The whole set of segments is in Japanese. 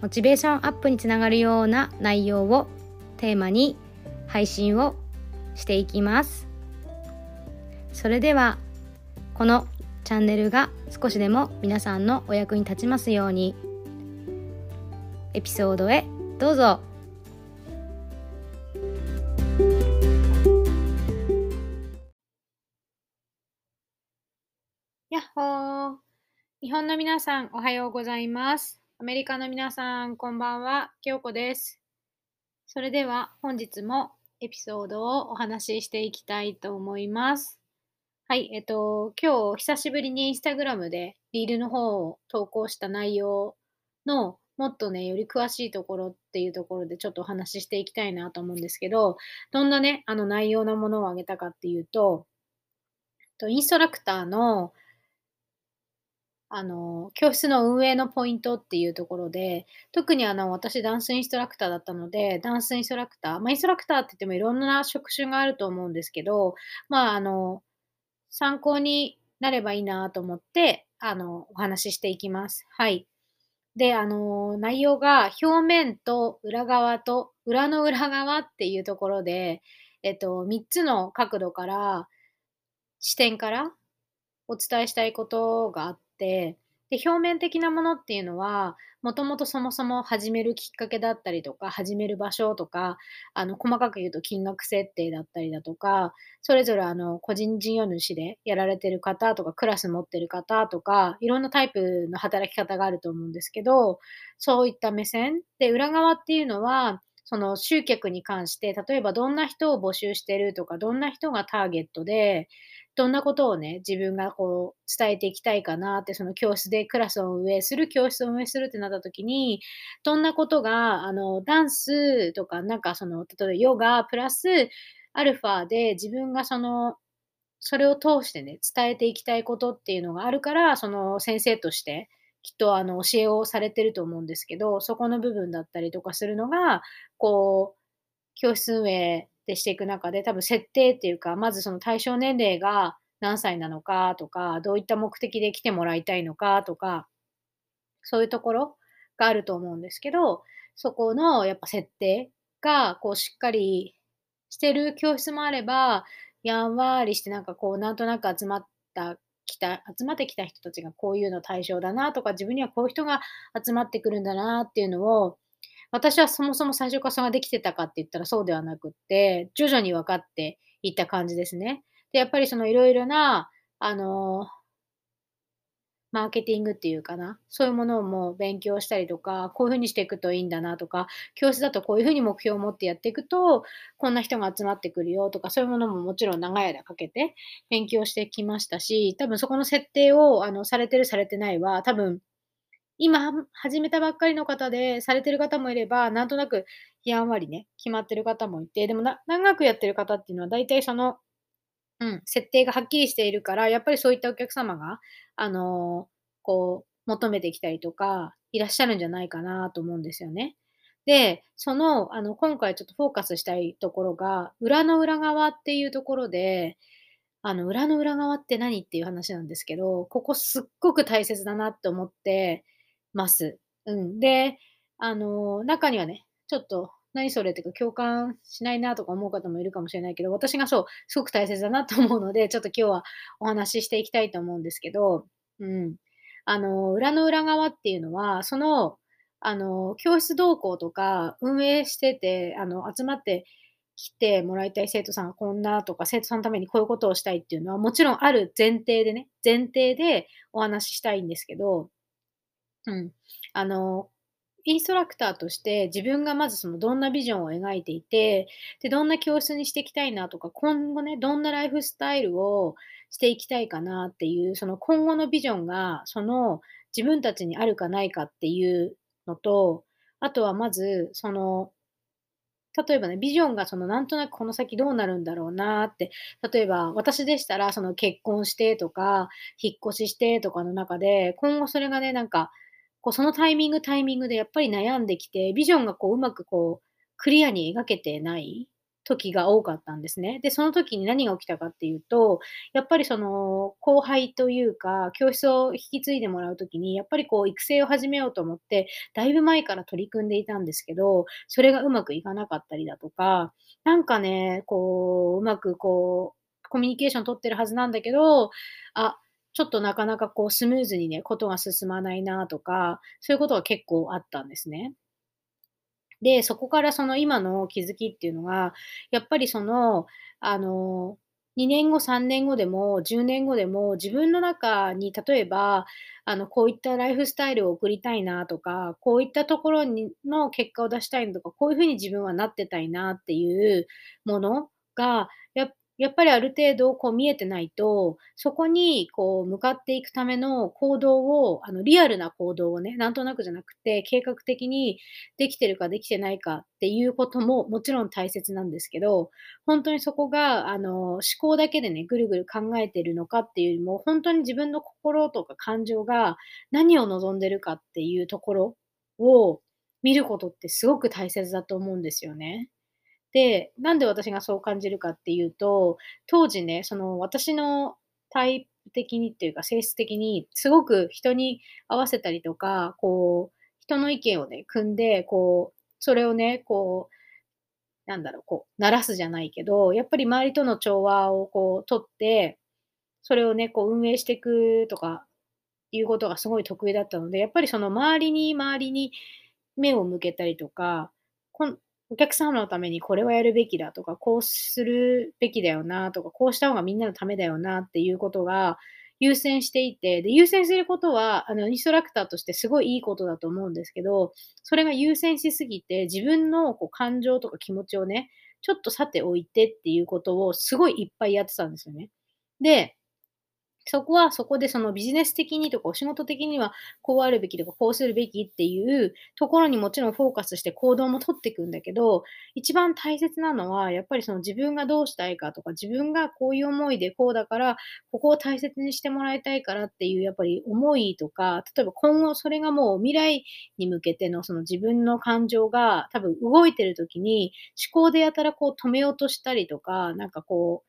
モチベーションアップにつながるような内容をテーマに配信をしていきます。それではこのチャンネルが少しでも皆さんのお役に立ちますようにエピソードへどうぞ。やっほー。日本の皆さんおはようございます。アメリカの皆さんこんばんは京子ですそれでは本日もエピソードをお話ししていきたいと思います。はい、えっと、今日久しぶりにインスタグラムでリールの方を投稿した内容のもっとね、より詳しいところっていうところでちょっとお話ししていきたいなと思うんですけど、どんなね、あの内容のものをあげたかっていうと、インストラクターのあの、教室の運営のポイントっていうところで、特にあの、私ダンスインストラクターだったので、ダンスインストラクター、まあ、インストラクターって言ってもいろんな職種があると思うんですけど、まあ、あの、参考になればいいなと思って、あの、お話ししていきます。はい。で、あの、内容が表面と裏側と裏の裏側っていうところで、えっと、3つの角度から、視点からお伝えしたいことがあってて、で表面的なものっていうのはもともとそもそも始めるきっかけだったりとか始める場所とかあの細かく言うと金額設定だったりだとかそれぞれあの個人事業主でやられてる方とかクラス持ってる方とかいろんなタイプの働き方があると思うんですけどそういった目線。で裏側っていうのはその集客に関して例えばどんな人を募集してるとかどんな人がターゲットでどんなことをね、自分がこう伝えていきたいかなって、その教室でクラスを運営する、教室を運営するってなった時に、どんなことが、あの、ダンスとか、なんかその、例えばヨガプラスアルファで自分がその、それを通してね、伝えていきたいことっていうのがあるから、その先生として、きっとあの教えをされてると思うんですけど、そこの部分だったりとかするのが、こう、教室運営でしていく中で、多分設定っていうか、まずその対象年齢が何歳なのかとか、どういった目的で来てもらいたいのかとか、そういうところがあると思うんですけど、そこのやっぱ設定がこうしっかりしてる教室もあれば、やんわりしてなんかこうなんとなく集まった来た集まってきた人たちがこういうの対象だなとか、自分にはこういう人が集まってくるんだなっていうのを、私はそもそも最初からそれができてたかって言ったらそうではなくって、徐々に分かっていった感じですね。で、やっぱりそのいろいろな、あの、マーケティングっていうかな、そういうものをもう勉強したりとか、こういうふうにしていくといいんだなとか、教室だとこういうふうに目標を持ってやっていくと、こんな人が集まってくるよとか、そういうものももちろん長い間かけて勉強してきましたし、多分そこの設定をあのされてるされてないは、多分今始めたばっかりの方でされてる方もいれば、なんとなくやんわりね、決まってる方もいて、でも長くやってる方っていうのは大体その、うん、設定がはっきりしているから、やっぱりそういったお客様が、あの、こう、求めてきたりとか、いらっしゃるんじゃないかなと思うんですよね。で、その、あの、今回ちょっとフォーカスしたいところが、裏の裏側っていうところで、あの、裏の裏側って何っていう話なんですけど、ここすっごく大切だなって思ってます。うん。で、あの、中にはね、ちょっと、何それっていうか共感しないなとか思う方もいるかもしれないけど、私がそう、すごく大切だなと思うので、ちょっと今日はお話ししていきたいと思うんですけど、うん。あの、裏の裏側っていうのは、その、あの、教室同行とか運営してて、あの、集まって来てもらいたい生徒さんがこんなとか、生徒さんのためにこういうことをしたいっていうのは、もちろんある前提でね、前提でお話ししたいんですけど、うん。あの、インストラクターとして自分がまずそのどんなビジョンを描いていて、で、どんな教室にしていきたいなとか、今後ね、どんなライフスタイルをしていきたいかなっていう、その今後のビジョンが、その自分たちにあるかないかっていうのと、あとはまず、その、例えばね、ビジョンがそのなんとなくこの先どうなるんだろうなって、例えば私でしたらその結婚してとか、引っ越ししてとかの中で、今後それがね、なんか、こうそのタイミングタイミングでやっぱり悩んできて、ビジョンがこううまくこうクリアに描けてない時が多かったんですね。で、その時に何が起きたかっていうと、やっぱりその後輩というか、教室を引き継いでもらう時に、やっぱりこう育成を始めようと思って、だいぶ前から取り組んでいたんですけど、それがうまくいかなかったりだとか、なんかね、こう、うまくこう、コミュニケーション取ってるはずなんだけど、あ、ちょっとなかなかこうスムーズにね、ことが進まないなとか、そういうことが結構あったんですね。で、そこからその今の気づきっていうのが、やっぱりその、あの、2年後、3年後でも、10年後でも、自分の中に例えば、あの、こういったライフスタイルを送りたいなとか、こういったところにの結果を出したいのとか、こういうふうに自分はなってたいなっていうものが、やっぱりある程度こう見えてないと、そこにこう向かっていくための行動を、あのリアルな行動をね、なんとなくじゃなくて、計画的にできてるかできてないかっていうことももちろん大切なんですけど、本当にそこがあの思考だけでね、ぐるぐる考えてるのかっていうよりも、本当に自分の心とか感情が何を望んでるかっていうところを見ることってすごく大切だと思うんですよね。で、なんで私がそう感じるかっていうと、当時ね、その私のタイプ的にっていうか性質的に、すごく人に合わせたりとか、こう、人の意見をね、組んで、こう、それをね、こう、なんだろう、こう、鳴らすじゃないけど、やっぱり周りとの調和をこう、取って、それをね、こう、運営していくとか、いうことがすごい得意だったので、やっぱりその周りに周りに目を向けたりとか、こんお客様のためにこれはやるべきだとか、こうするべきだよなとか、こうした方がみんなのためだよなっていうことが優先していて、で、優先することは、あの、インストラクターとしてすごいいいことだと思うんですけど、それが優先しすぎて、自分のこう感情とか気持ちをね、ちょっとさておいてっていうことをすごいいっぱいやってたんですよね。で、そこはそこでそのビジネス的にとかお仕事的にはこうあるべきとかこうするべきっていうところにもちろんフォーカスして行動も取っていくんだけど、一番大切なのはやっぱりその自分がどうしたいかとか自分がこういう思いでこうだからここを大切にしてもらいたいからっていうやっぱり思いとか、例えば今後それがもう未来に向けてのその自分の感情が多分動いてる時に思考でやたらこう止めようとしたりとか、なんかこ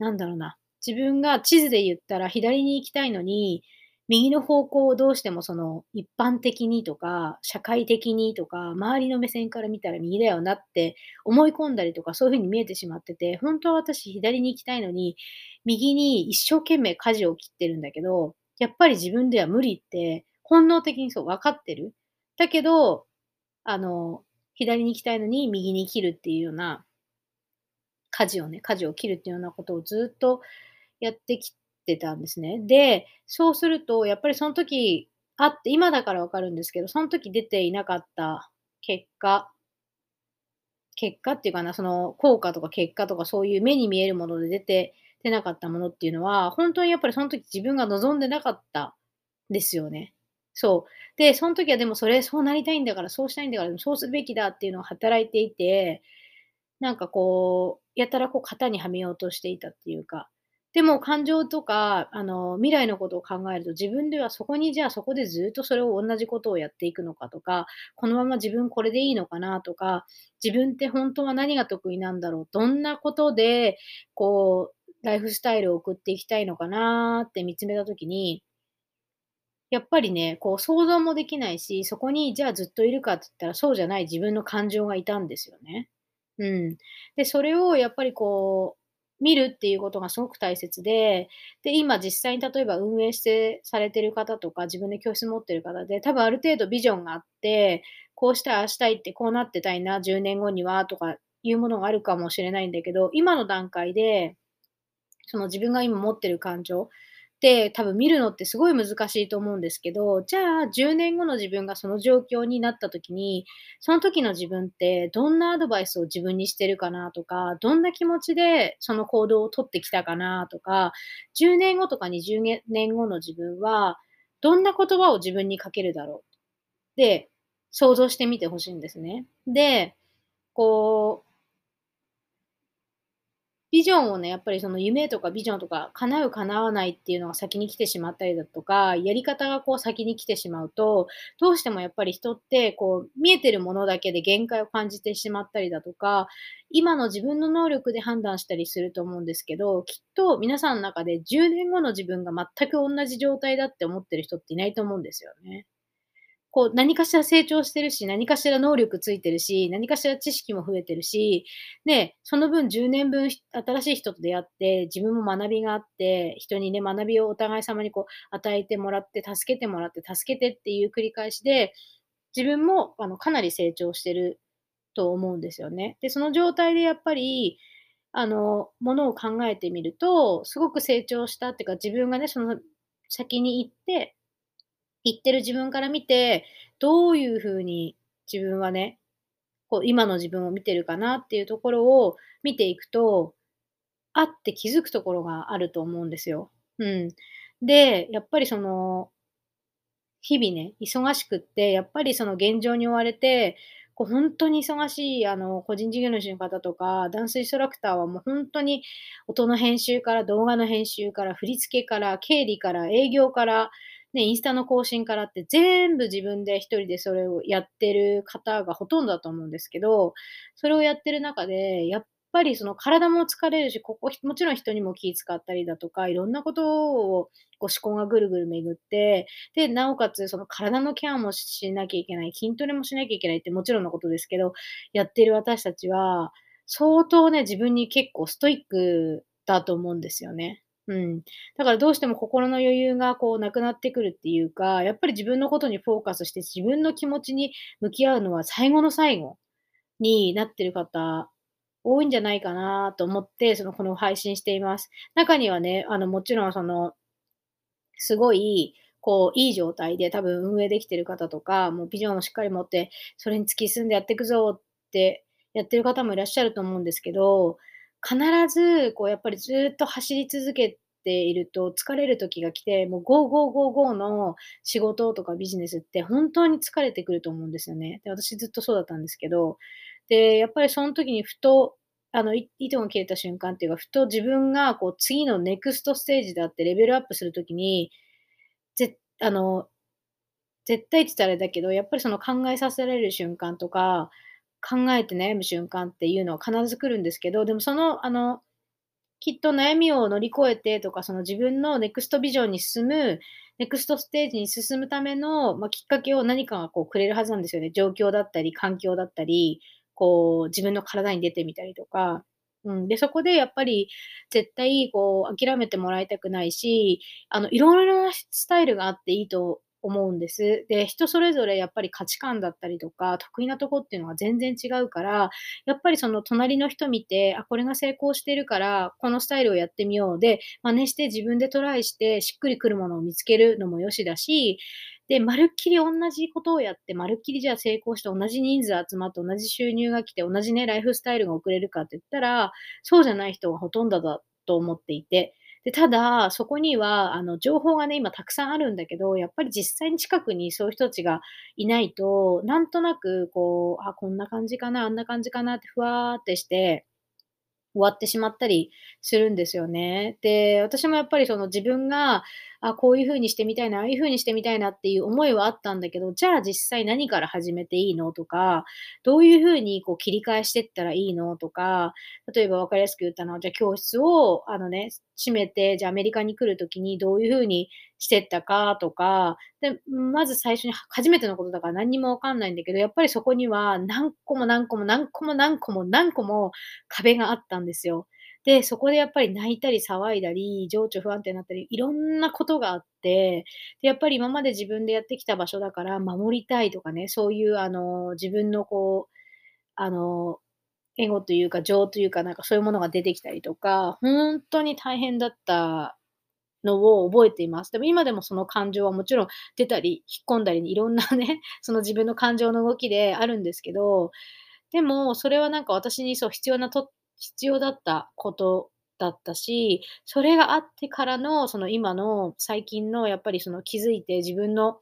う、なんだろうな、自分が地図で言ったら左に行きたいのに、右の方向をどうしてもその一般的にとか、社会的にとか、周りの目線から見たら右だよなって思い込んだりとか、そういうふうに見えてしまってて、本当は私左に行きたいのに、右に一生懸命舵を切ってるんだけど、やっぱり自分では無理って本能的にそう分かってる。だけど、あの、左に行きたいのに右に切るっていうような、舵をね、舵を切るっていうようなことをずっとやってきてたんですね。で、そうすると、やっぱりその時あって、今だからわかるんですけど、その時出ていなかった結果結果っていうかな、その効果とか結果とかそういう目に見えるもので出て出なかったものっていうのは、本当にやっぱりその時自分が望んでなかったですよね。そう。で、その時はでもそれ、そうなりたいんだから、そうしたいんだから、そうすべきだっていうのを働いていて、なんかこう、やたらこう型にはめようとしていたっていうか、でも感情とか、あの、未来のことを考えると、自分ではそこに、じゃあそこでずっとそれを同じことをやっていくのかとか、このまま自分これでいいのかなとか、自分って本当は何が得意なんだろう、どんなことで、こう、ライフスタイルを送っていきたいのかなって見つめたときに、やっぱりね、こう想像もできないし、そこにじゃあずっといるかって言ったらそうじゃない自分の感情がいたんですよね。うん。で、それをやっぱりこう、見るっていうことがすごく大切で、で、今実際に例えば運営してされてる方とか、自分で教室持ってる方で、多分ある程度ビジョンがあって、こうしたい、ああしたいって、こうなってたいな、10年後にはとかいうものがあるかもしれないんだけど、今の段階で、その自分が今持ってる感情、って多分見るのってすごい難しいと思うんですけど、じゃあ10年後の自分がその状況になった時に、その時の自分ってどんなアドバイスを自分にしてるかなとか、どんな気持ちでその行動をとってきたかなとか、10年後とか20年後の自分はどんな言葉を自分にかけるだろう。で、想像してみてほしいんですね。で、こう、ビジョンをね、やっぱりその夢とかビジョンとか叶う叶わないっていうのが先に来てしまったりだとか、やり方がこう先に来てしまうと、どうしてもやっぱり人ってこう見えてるものだけで限界を感じてしまったりだとか、今の自分の能力で判断したりすると思うんですけど、きっと皆さんの中で10年後の自分が全く同じ状態だって思ってる人っていないと思うんですよね。こう、何かしら成長してるし、何かしら能力ついてるし、何かしら知識も増えてるし、で、その分10年分新しい人と出会って、自分も学びがあって、人にね、学びをお互い様にこう、与えてもらって、助けてもらって、助けてっていう繰り返しで、自分もあのかなり成長してると思うんですよね。で、その状態でやっぱり、あの、ものを考えてみると、すごく成長したっていうか、自分がね、その先に行って、言ってる自分から見て、どういう風に自分はね、こう今の自分を見てるかなっていうところを見ていくと、あって気づくところがあると思うんですよ。うん。で、やっぱりその、日々ね、忙しくって、やっぱりその現状に追われて、こう本当に忙しいあの個人事業主の方とか、ダンスインストラクターはもう本当に音の編集から動画の編集から振り付けから経理から営業からね、インスタの更新からって全部自分で一人でそれをやってる方がほとんどだと思うんですけど、それをやってる中で、やっぱりその体も疲れるし、ここ、もちろん人にも気使ったりだとか、いろんなことをこう思考がぐるぐる巡って、で、なおかつその体のケアもしなきゃいけない、筋トレもしなきゃいけないってもちろんのことですけど、やってる私たちは、相当ね、自分に結構ストイックだと思うんですよね。うん。だからどうしても心の余裕がこうなくなってくるっていうか、やっぱり自分のことにフォーカスして自分の気持ちに向き合うのは最後の最後になってる方多いんじゃないかなと思って、その、この配信しています。中にはね、あの、もちろんその、すごい、こう、いい状態で多分運営できてる方とか、もうビジョンをしっかり持って、それに突き進んでやっていくぞってやってる方もいらっしゃると思うんですけど、必ず、こう、やっぱりずっと走り続けていると疲れる時が来て、もうゴーゴーゴーゴーの仕事とかビジネスって本当に疲れてくると思うんですよね。で、私ずっとそうだったんですけど、で、やっぱりその時にふと、あの、糸が切れた瞬間っていうか、ふと自分がこう次のネクストステージであってレベルアップするときに、ぜあの、絶対って言ったらあれだけど、やっぱりその考えさせられる瞬間とか、考えて悩む瞬間っていうのは必ず来るんですけど、でもその、あの、きっと悩みを乗り越えてとか、その自分のネクストビジョンに進む、ネクストステージに進むための、まあ、きっかけを何かがこうくれるはずなんですよね。状況だったり、環境だったり、こう自分の体に出てみたりとか。うん、で、そこでやっぱり絶対こう諦めてもらいたくないし、あの、いろいろなスタイルがあっていいと思うんです。で、人それぞれやっぱり価値観だったりとか、得意なとこっていうのが全然違うから、やっぱりその隣の人見て、あ、これが成功してるから、このスタイルをやってみようで、真似して自分でトライして、しっくりくるものを見つけるのもよしだし、で、まるっきり同じことをやって、まるっきりじゃあ成功して同じ人数集まって同じ収入が来て同じね、ライフスタイルが送れるかって言ったら、そうじゃない人がほとんどだと思っていて、で、ただ、そこには、あの、情報がね、今たくさんあるんだけど、やっぱり実際に近くにそういう人たちがいないと、なんとなく、こう、あ、こんな感じかな、あんな感じかなってふわーってして、終わってしまったりするんですよね。で、私もやっぱりその自分が、あ、こういう風にしてみたいな、ああいう風にしてみたいなっていう思いはあったんだけど、じゃあ実際何から始めていいのとか、どういう風にこう切り替えしてったらいいのとか、例えば分かりやすく言ったのは、じゃあ教室を、あのね、閉めて、じゃあアメリカに来るときにどういう風にしてったかとか、で、まず最初に初めてのことだから何にもわかんないんだけど、やっぱりそこには何個も何個も何個も何個も何個も壁があったんですよ。で、そこでやっぱり泣いたり騒いだり、情緒不安定になったり、いろんなことがあって、で、やっぱり今まで自分でやってきた場所だから守りたいとかね、そういうあの、自分のこう、あの、エゴというか情というかなんかそういうものが出てきたりとか、本当に大変だったのを覚えています。でも今でもその感情はもちろん出たり、引っ込んだり、いろんなね、その自分の感情の動きであるんですけど、でもそれはなんか私にそう必要なと必要だったことだったし、それがあってからの、その今の最近のやっぱりその気づいて自分の、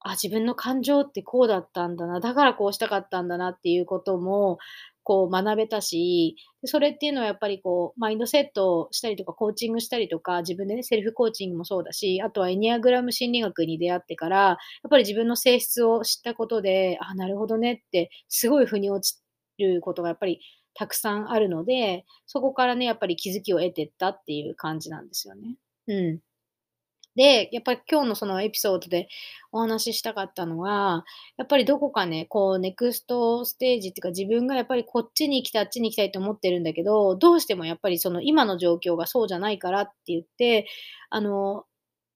あ、自分の感情ってこうだったんだな、だからこうしたかったんだなっていうことも、こう学べたし、それっていうのはやっぱりこう、マインドセットをしたりとか、コーチングしたりとか、自分でね、セルフコーチングもそうだし、あとはエニアグラム心理学に出会ってから、やっぱり自分の性質を知ったことで、あ、なるほどねって、すごい腑に落ちることがやっぱりたくさんあるので、そこからね、やっぱり気づきを得てったっていう感じなんですよね。うん。で、やっぱり今日のそのエピソードでお話ししたかったのは、やっぱりどこかね、こうネクストステージっていうか自分がやっぱりこっちに行きたい、あっちに行きたいと思ってるんだけど、どうしてもやっぱりその今の状況がそうじゃないからって言って、あの、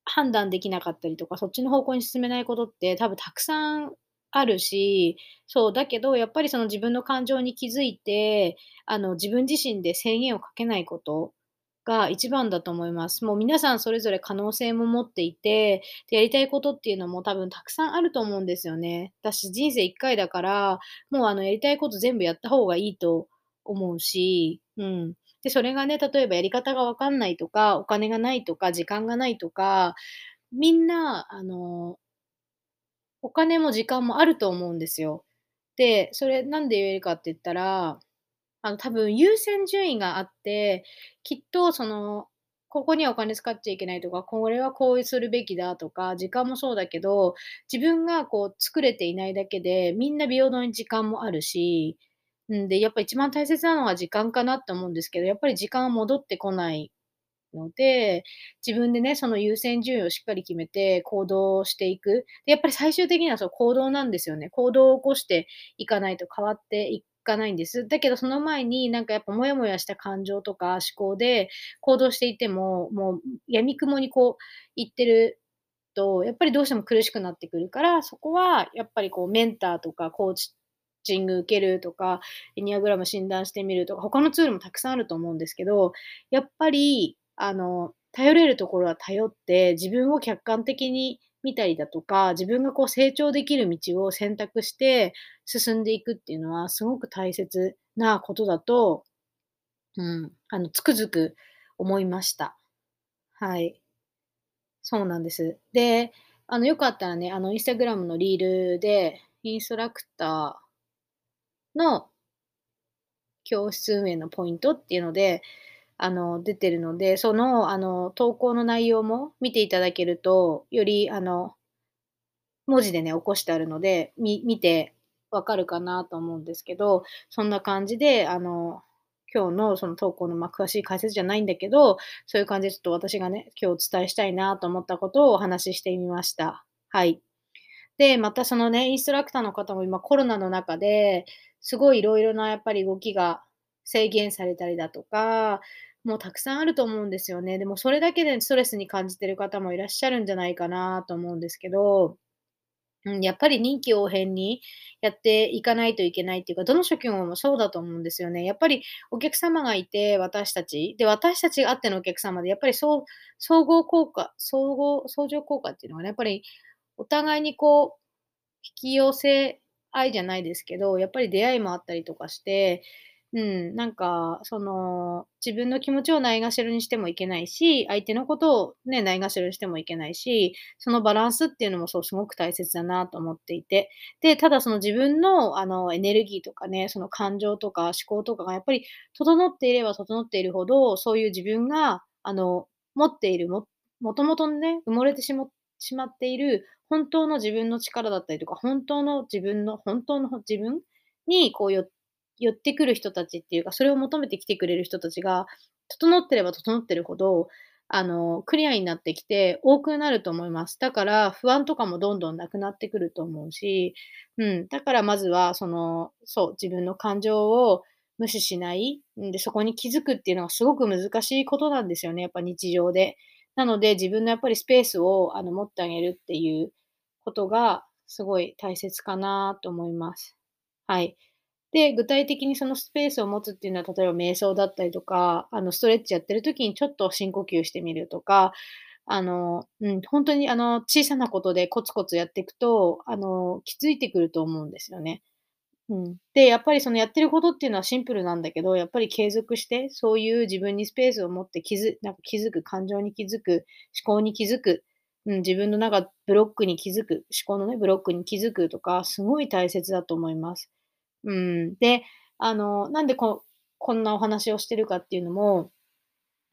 判断できなかったりとか、そっちの方向に進めないことって多分たくさんあるし、そう、だけどやっぱりその自分の感情に気づいて、あの、自分自身で制限をかけないことが一番だと思います。もう皆さんそれぞれ可能性も持っていて、やりたいことっていうのも多分たくさんあると思うんですよね。私人生1回だから、もうあのやりたいこと全部やった方がいいと思うし、うん。で、それがね、例えばやり方がわかんないとか、お金がないとか、時間がないとか、みんな、あの、お金も時間もあると思うんですよ。で、それなんで言えるかって言ったらあの、多分優先順位があって、きっとその、ここにはお金使っちゃいけないとか、これはこうするべきだとか、時間もそうだけど、自分がこう作れていないだけで、みんな平等に時間もあるし、んで、やっぱ一番大切なのは時間かなって思うんですけど、やっぱり時間は戻ってこないので、自分でね、その優先順位をしっかり決めて行動していく。で、やっぱり最終的にはそう行動なんですよね。行動を起こしていかないと変わっていかないんです。だけどその前になんかやっぱモヤモヤした感情とか思考で行動していても、もう闇雲にこう行ってると、やっぱりどうしても苦しくなってくるから、そこはやっぱりこうメンターとかコーチング受けるとか、エニアグラム診断してみるとか、他のツールもたくさんあると思うんですけど、やっぱり、あの、頼れるところは頼って、自分を客観的に見たりだとか、自分がこう成長できる道を選択して進んでいくっていうのはすごく大切なことだと、うん、あの、つくづく思いました。はい。そうなんです。で、あの、よかったらね、あの、インスタグラムのリールで、インストラクターの教室運営のポイントっていうので、あの、出てるので、その、あの、投稿の内容も見ていただけると、より、あの、文字でね、起こしてあるので、み見てわかるかなと思うんですけど、そんな感じで、あの、今日のその投稿の、ま、詳しい解説じゃないんだけど、そういう感じでちょっと私がね、今日お伝えしたいなと思ったことをお話ししてみました。はい。で、またそのね、インストラクターの方も今コロナの中で、すごい色々なやっぱり動きが制限されたりだとか、もうたくさんあると思うんですよね。でもそれだけでストレスに感じてる方もいらっしゃるんじゃないかなと思うんですけど、うん、やっぱり臨機応変にやっていかないといけないっていうか、どの職業もそうだと思うんですよね。やっぱりお客様がいて、私たち。で、私たちがあってのお客様で、やっぱりそう総合効果、総合、相乗効果っていうのはね、やっぱりお互いにこう、引き寄せ合いじゃないですけど、やっぱり出会いもあったりとかして、うん、なんか、その、自分の気持ちをないがしろにしてもいけないし、相手のことをね、ないがしろにしてもいけないし、そのバランスっていうのもそう、すごく大切だなと思っていて。で、ただその自分の、あの、エネルギーとかね、その感情とか思考とかがやっぱり整っていれば整っているほど、そういう自分が、あの、持っているも、もともとね、埋もれてしまっている本当の自分の力だったりとか、本当の自分の、本当の自分にこう寄ってくる人たちっていうか、それを求めてきてくれる人たちが、整ってれば整ってるほど、あの、クリアになってきて多くなると思います。だから不安とかもどんどんなくなってくると思うし、うん、だからまずはその、そう、自分の感情を無視しない、で、そこに気づくっていうのはすごく難しいことなんですよね、やっぱ日常で。なので、自分のやっぱりスペースをあの持ってあげるっていうことがすごい大切かなと思います。はい。で、具体的にそのスペースを持つっていうのは、例えば瞑想だったりとか、あの、ストレッチやってる時にちょっと深呼吸してみるとか、あの、うん、本当にあの、小さなことでコツコツやっていくと、あの、気づいてくると思うんですよね。うん。で、やっぱりそのやってることっていうのはシンプルなんだけど、やっぱり継続して、そういう自分にスペースを持って気づなんか気づく、感情に気づく、思考に気づく、うん、自分の中ブロックに気づく、思考のね、ブロックに気づくとか、すごい大切だと思います。うん。で、あの、なんでここんなお話をしてるかっていうのも、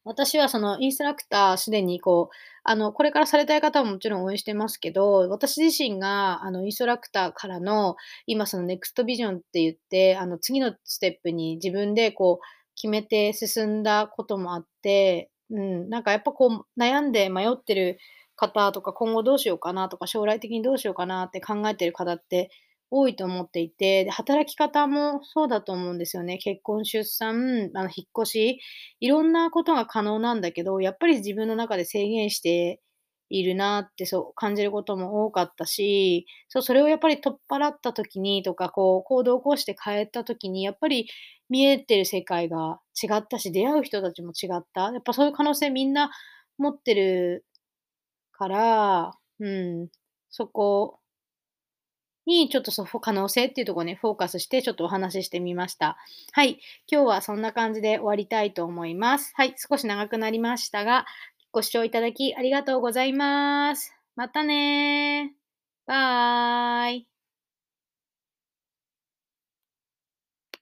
私はそのインストラクターすでにこう、あの、これからされたい方ももちろん応援してますけど、私自身があの、インストラクターからの、今そのネクストビジョンって言って、あの、次のステップに自分でこう決めて進んだこともあって、うん、なんかやっぱこう悩んで迷ってる方とか、今後どうしようかなとか、将来的にどうしようかなって考えてる方って多いと思っていて、働き方もそうだと思うんですよね。結婚、出産、あの、引っ越し、いろんなことが可能なんだけど、やっぱり自分の中で制限しているなってそう感じることも多かったし、そう、それをやっぱり取っ払った時にとか、こう、行動を起こして変えた時に、やっぱり見えてる世界が違ったし、出会う人たちも違った。やっぱそういう可能性みんな持ってるから、うん、そこにちょっとそ可能性っていうところに、ね、フォーカスしてちょっとお話ししてみました。はい。今日はそんな感じで終わりたいと思います。はい。少し長くなりましたが、ご視聴いただきありがとうございます。またねバイ。